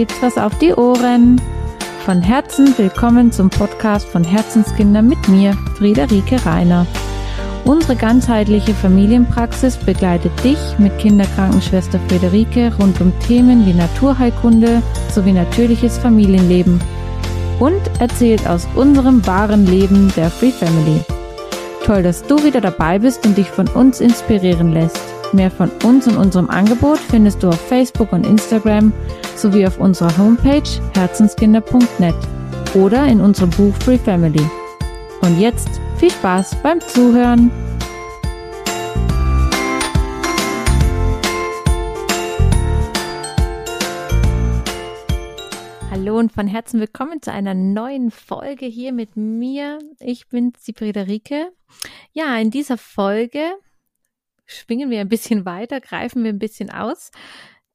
gibt's was auf die Ohren. Von Herzen willkommen zum Podcast von Herzenskinder mit mir, Friederike Reiner. Unsere ganzheitliche Familienpraxis begleitet dich mit Kinderkrankenschwester Friederike rund um Themen wie Naturheilkunde sowie natürliches Familienleben und erzählt aus unserem wahren Leben der Free Family. Toll, dass du wieder dabei bist und dich von uns inspirieren lässt. Mehr von uns und unserem Angebot findest du auf Facebook und Instagram sowie auf unserer Homepage herzenskinder.net oder in unserem Buch Free Family. Und jetzt viel Spaß beim Zuhören! Hallo und von Herzen willkommen zu einer neuen Folge hier mit mir. Ich bin die Friederike. Ja, in dieser Folge schwingen wir ein bisschen weiter, greifen wir ein bisschen aus.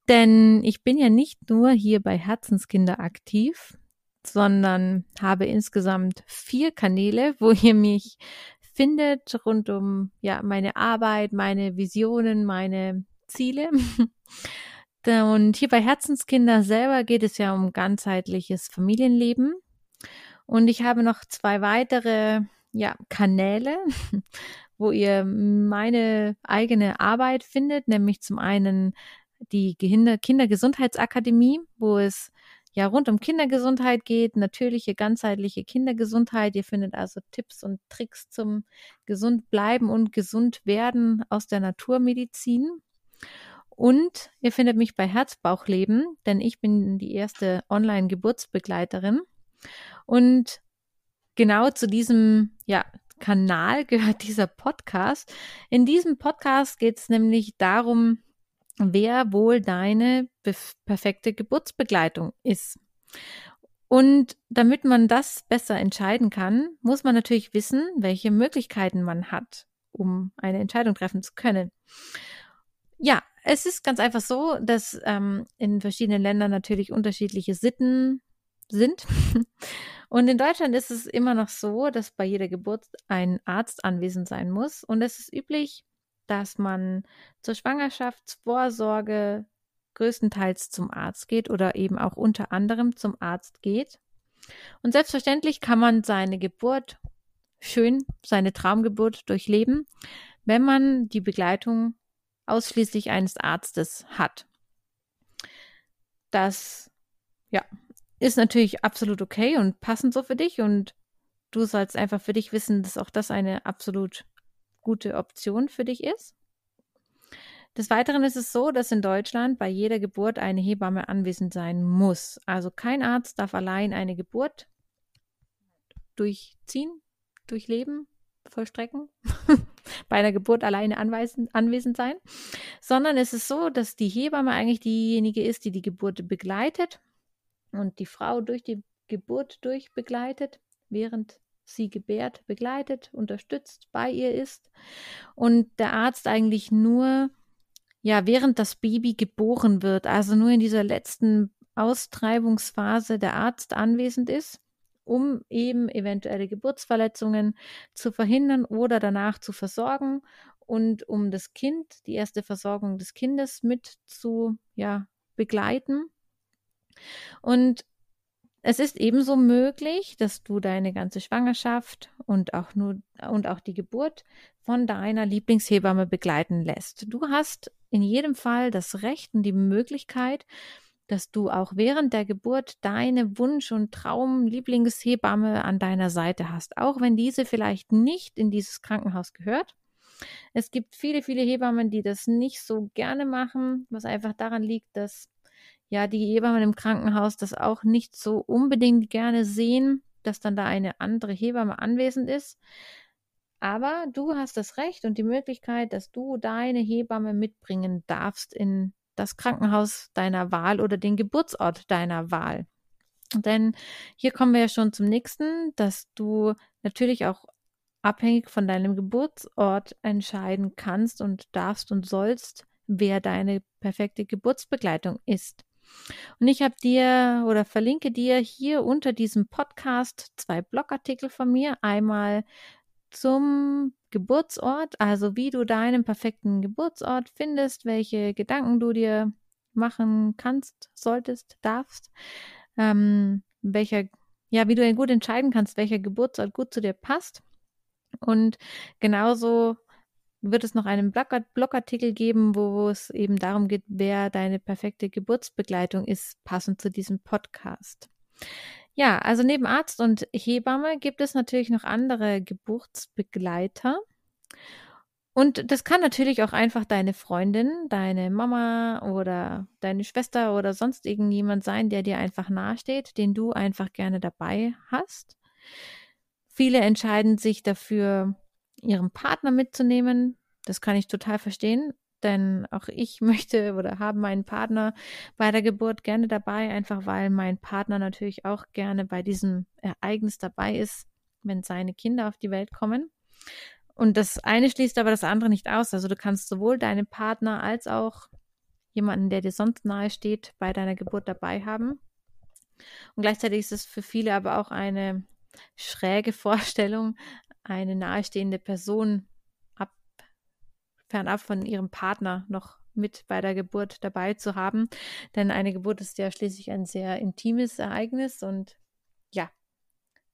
Denn ich bin ja nicht nur hier bei Herzenskinder aktiv, sondern habe insgesamt vier Kanäle, wo ihr mich findet rund um ja meine Arbeit, meine Visionen, meine Ziele. Und hier bei Herzenskinder selber geht es ja um ganzheitliches Familienleben. Und ich habe noch zwei weitere ja, Kanäle, wo ihr meine eigene Arbeit findet, nämlich zum einen die Kinder Kindergesundheitsakademie, wo es ja rund um Kindergesundheit geht, natürliche, ganzheitliche Kindergesundheit. Ihr findet also Tipps und Tricks zum gesund bleiben und gesund werden aus der Naturmedizin. Und ihr findet mich bei Herzbauchleben, denn ich bin die erste Online-Geburtsbegleiterin. Und genau zu diesem, ja, Kanal gehört dieser Podcast. In diesem Podcast geht es nämlich darum, wer wohl deine perfekte Geburtsbegleitung ist. Und damit man das besser entscheiden kann, muss man natürlich wissen, welche Möglichkeiten man hat, um eine Entscheidung treffen zu können. Ja, es ist ganz einfach so, dass ähm, in verschiedenen Ländern natürlich unterschiedliche Sitten sind. Und in Deutschland ist es immer noch so, dass bei jeder Geburt ein Arzt anwesend sein muss. Und es ist üblich, dass man zur Schwangerschaftsvorsorge größtenteils zum Arzt geht oder eben auch unter anderem zum Arzt geht. Und selbstverständlich kann man seine Geburt schön, seine Traumgeburt durchleben, wenn man die Begleitung ausschließlich eines Arztes hat. Das, ja, ist natürlich absolut okay und passend so für dich und du sollst einfach für dich wissen, dass auch das eine absolut gute Option für dich ist. Des Weiteren ist es so, dass in Deutschland bei jeder Geburt eine Hebamme anwesend sein muss. Also kein Arzt darf allein eine Geburt durchziehen, durchleben, vollstrecken, bei einer Geburt alleine anweisen, anwesend sein, sondern es ist so, dass die Hebamme eigentlich diejenige ist, die die Geburt begleitet und die Frau durch die Geburt durch begleitet, während sie gebärt, begleitet, unterstützt, bei ihr ist und der Arzt eigentlich nur ja, während das Baby geboren wird, also nur in dieser letzten Austreibungsphase der Arzt anwesend ist, um eben eventuelle Geburtsverletzungen zu verhindern oder danach zu versorgen und um das Kind, die erste Versorgung des Kindes mit zu ja, begleiten. Und es ist ebenso möglich, dass du deine ganze Schwangerschaft und auch nur und auch die Geburt von deiner Lieblingshebamme begleiten lässt. Du hast in jedem Fall das Recht und die Möglichkeit, dass du auch während der Geburt deine Wunsch- und Traum-Lieblingshebamme an deiner Seite hast, auch wenn diese vielleicht nicht in dieses Krankenhaus gehört. Es gibt viele, viele Hebammen, die das nicht so gerne machen, was einfach daran liegt, dass ja die Hebammen im Krankenhaus das auch nicht so unbedingt gerne sehen, dass dann da eine andere Hebamme anwesend ist. Aber du hast das Recht und die Möglichkeit, dass du deine Hebamme mitbringen darfst in das Krankenhaus deiner Wahl oder den Geburtsort deiner Wahl. Denn hier kommen wir ja schon zum nächsten, dass du natürlich auch abhängig von deinem Geburtsort entscheiden kannst und darfst und sollst, wer deine perfekte Geburtsbegleitung ist. Und ich habe dir oder verlinke dir hier unter diesem Podcast zwei Blogartikel von mir. Einmal zum Geburtsort, also wie du deinen perfekten Geburtsort findest, welche Gedanken du dir machen kannst, solltest, darfst, ähm, welcher, ja, wie du gut entscheiden kannst, welcher Geburtsort gut zu dir passt. Und genauso wird es noch einen Blogartikel geben, wo es eben darum geht, wer deine perfekte Geburtsbegleitung ist, passend zu diesem Podcast. Ja, also neben Arzt und Hebamme gibt es natürlich noch andere Geburtsbegleiter. Und das kann natürlich auch einfach deine Freundin, deine Mama oder deine Schwester oder sonst irgendjemand sein, der dir einfach nahesteht, den du einfach gerne dabei hast. Viele entscheiden sich dafür, ihren Partner mitzunehmen. Das kann ich total verstehen, denn auch ich möchte oder habe meinen Partner bei der Geburt gerne dabei, einfach weil mein Partner natürlich auch gerne bei diesem Ereignis dabei ist, wenn seine Kinder auf die Welt kommen. Und das eine schließt aber das andere nicht aus. Also du kannst sowohl deinen Partner als auch jemanden, der dir sonst nahe steht, bei deiner Geburt dabei haben. Und gleichzeitig ist es für viele aber auch eine schräge Vorstellung, eine nahestehende Person ab, fernab von ihrem Partner noch mit bei der Geburt dabei zu haben. Denn eine Geburt ist ja schließlich ein sehr intimes Ereignis und ja,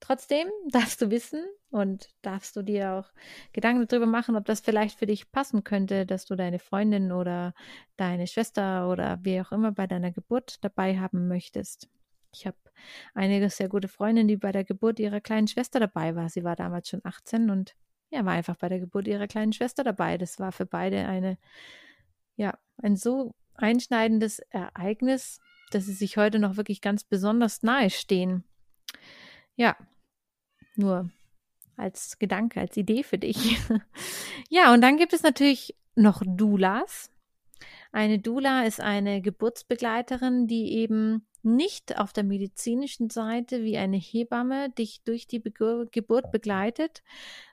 Trotzdem darfst du wissen und darfst du dir auch Gedanken darüber machen, ob das vielleicht für dich passen könnte, dass du deine Freundin oder deine Schwester oder wie auch immer bei deiner Geburt dabei haben möchtest. Ich habe einige sehr gute Freundinnen, die bei der Geburt ihrer kleinen Schwester dabei war. Sie war damals schon 18 und ja, war einfach bei der Geburt ihrer kleinen Schwester dabei. Das war für beide eine, ja, ein so einschneidendes Ereignis, dass sie sich heute noch wirklich ganz besonders nahe stehen. Ja, nur als Gedanke, als Idee für dich. ja, und dann gibt es natürlich noch Doulas. Eine Doula ist eine Geburtsbegleiterin, die eben nicht auf der medizinischen Seite wie eine Hebamme dich durch die Be Geburt begleitet,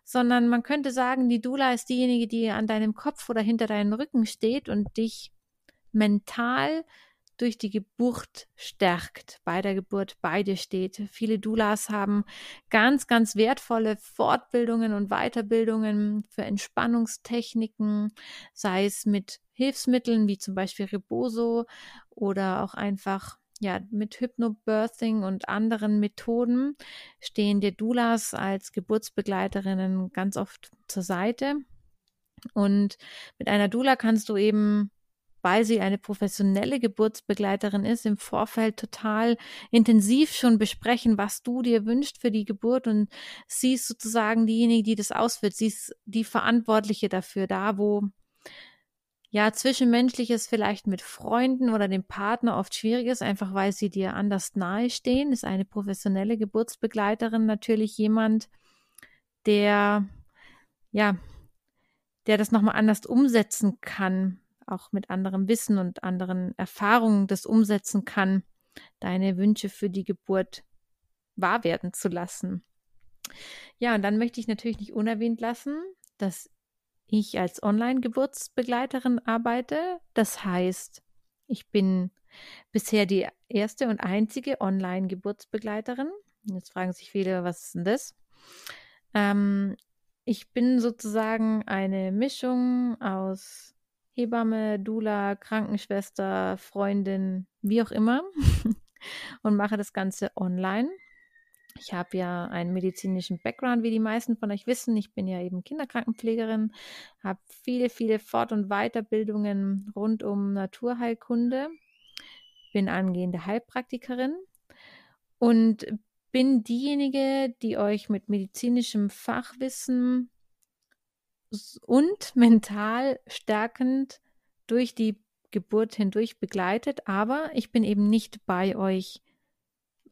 sondern man könnte sagen, die Doula ist diejenige, die an deinem Kopf oder hinter deinem Rücken steht und dich mental durch die Geburt stärkt, bei der Geburt bei dir steht. Viele Doulas haben ganz, ganz wertvolle Fortbildungen und Weiterbildungen für Entspannungstechniken, sei es mit Hilfsmitteln wie zum Beispiel Reboso oder auch einfach ja, mit Hypnobirthing und anderen Methoden stehen dir Doulas als Geburtsbegleiterinnen ganz oft zur Seite. Und mit einer Doula kannst du eben weil sie eine professionelle Geburtsbegleiterin ist, im Vorfeld total intensiv schon besprechen, was du dir wünschst für die Geburt und sie ist sozusagen diejenige, die das ausführt. Sie ist die Verantwortliche dafür, da wo ja, zwischenmenschliches vielleicht mit Freunden oder dem Partner oft schwierig ist, einfach weil sie dir anders nahe stehen, ist eine professionelle Geburtsbegleiterin natürlich jemand, der, ja, der das nochmal anders umsetzen kann, auch mit anderem Wissen und anderen Erfahrungen das umsetzen kann, deine Wünsche für die Geburt wahr werden zu lassen. Ja, und dann möchte ich natürlich nicht unerwähnt lassen, dass ich als Online-Geburtsbegleiterin arbeite. Das heißt, ich bin bisher die erste und einzige Online-Geburtsbegleiterin. Jetzt fragen sich viele, was ist denn das? Ähm, ich bin sozusagen eine Mischung aus Hebamme, Dula, Krankenschwester, Freundin, wie auch immer und mache das Ganze online. Ich habe ja einen medizinischen Background, wie die meisten von euch wissen. Ich bin ja eben Kinderkrankenpflegerin, habe viele, viele Fort- und Weiterbildungen rund um Naturheilkunde, bin angehende Heilpraktikerin und bin diejenige, die euch mit medizinischem Fachwissen und mental stärkend durch die Geburt hindurch begleitet, aber ich bin eben nicht bei euch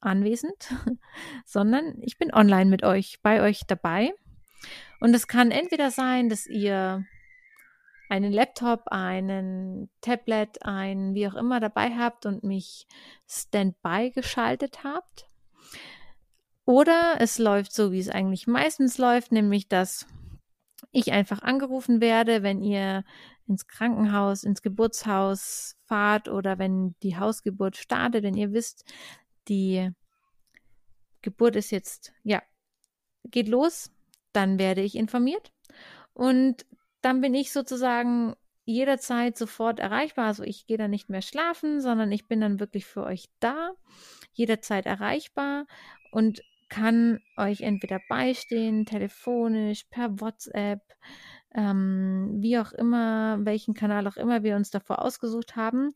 anwesend, sondern ich bin online mit euch, bei euch dabei. Und es kann entweder sein, dass ihr einen Laptop, einen Tablet, ein wie auch immer dabei habt und mich standby geschaltet habt. Oder es läuft so, wie es eigentlich meistens läuft, nämlich dass ich einfach angerufen werde, wenn ihr ins Krankenhaus, ins Geburtshaus fahrt oder wenn die Hausgeburt startet, wenn ihr wisst, die Geburt ist jetzt, ja, geht los, dann werde ich informiert und dann bin ich sozusagen jederzeit sofort erreichbar. Also ich gehe dann nicht mehr schlafen, sondern ich bin dann wirklich für euch da, jederzeit erreichbar und kann euch entweder beistehen, telefonisch, per WhatsApp, ähm, wie auch immer, welchen Kanal auch immer wir uns davor ausgesucht haben,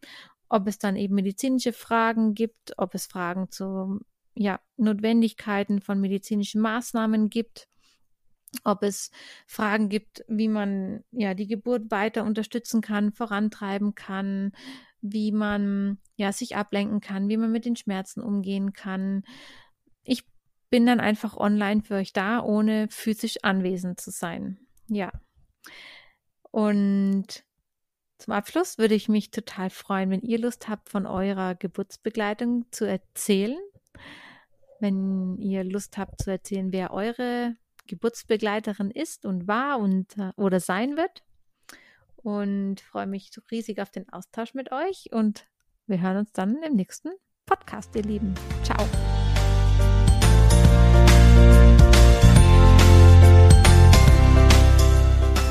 ob es dann eben medizinische Fragen gibt, ob es Fragen zu ja, Notwendigkeiten von medizinischen Maßnahmen gibt, ob es Fragen gibt, wie man ja die Geburt weiter unterstützen kann, vorantreiben kann, wie man ja sich ablenken kann, wie man mit den Schmerzen umgehen kann. Ich bin dann einfach online für euch da, ohne physisch anwesend zu sein. Ja. Und zum Abschluss würde ich mich total freuen, wenn ihr Lust habt, von eurer Geburtsbegleitung zu erzählen. Wenn ihr Lust habt zu erzählen, wer eure Geburtsbegleiterin ist und war und äh, oder sein wird. Und freue mich riesig auf den Austausch mit euch und wir hören uns dann im nächsten Podcast, ihr Lieben. Ciao.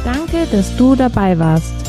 Danke, dass du dabei warst.